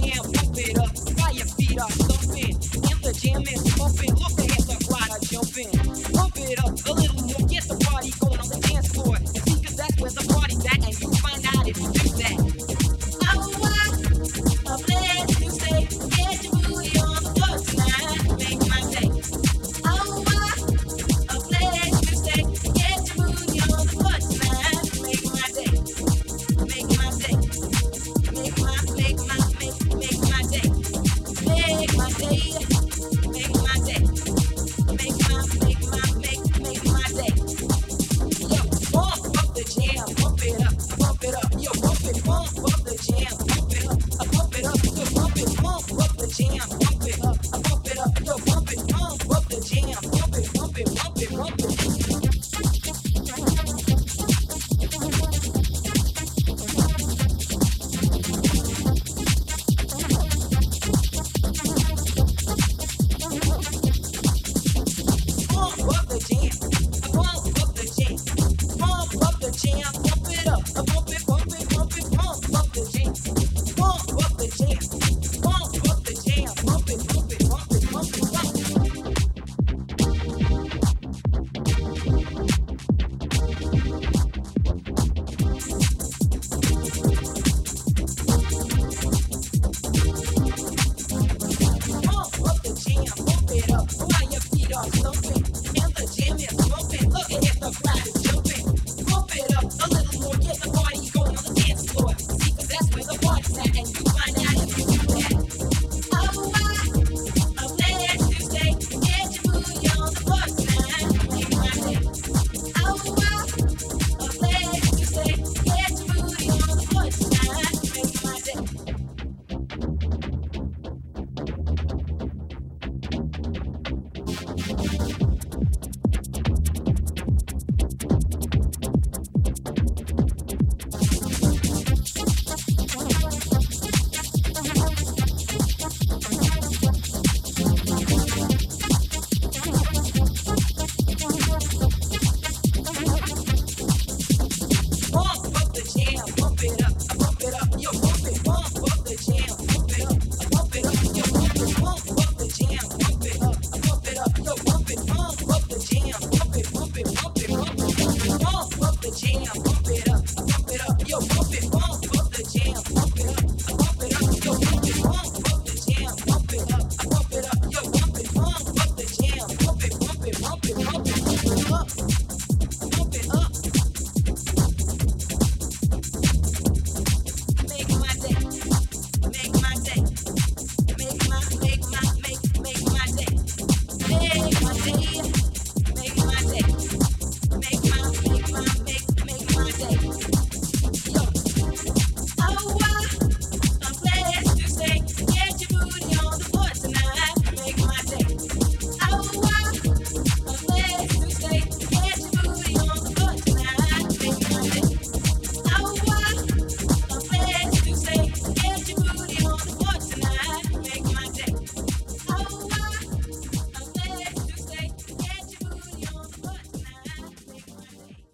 Jam, it up, your feet the jam look the. Pump it up a little more, get the party going on the dance floor. See, 'cause that's where the party's at, and you find out if you do that. Make my day. Make. Make my, day. Yo, pump up the jam, up, Jam.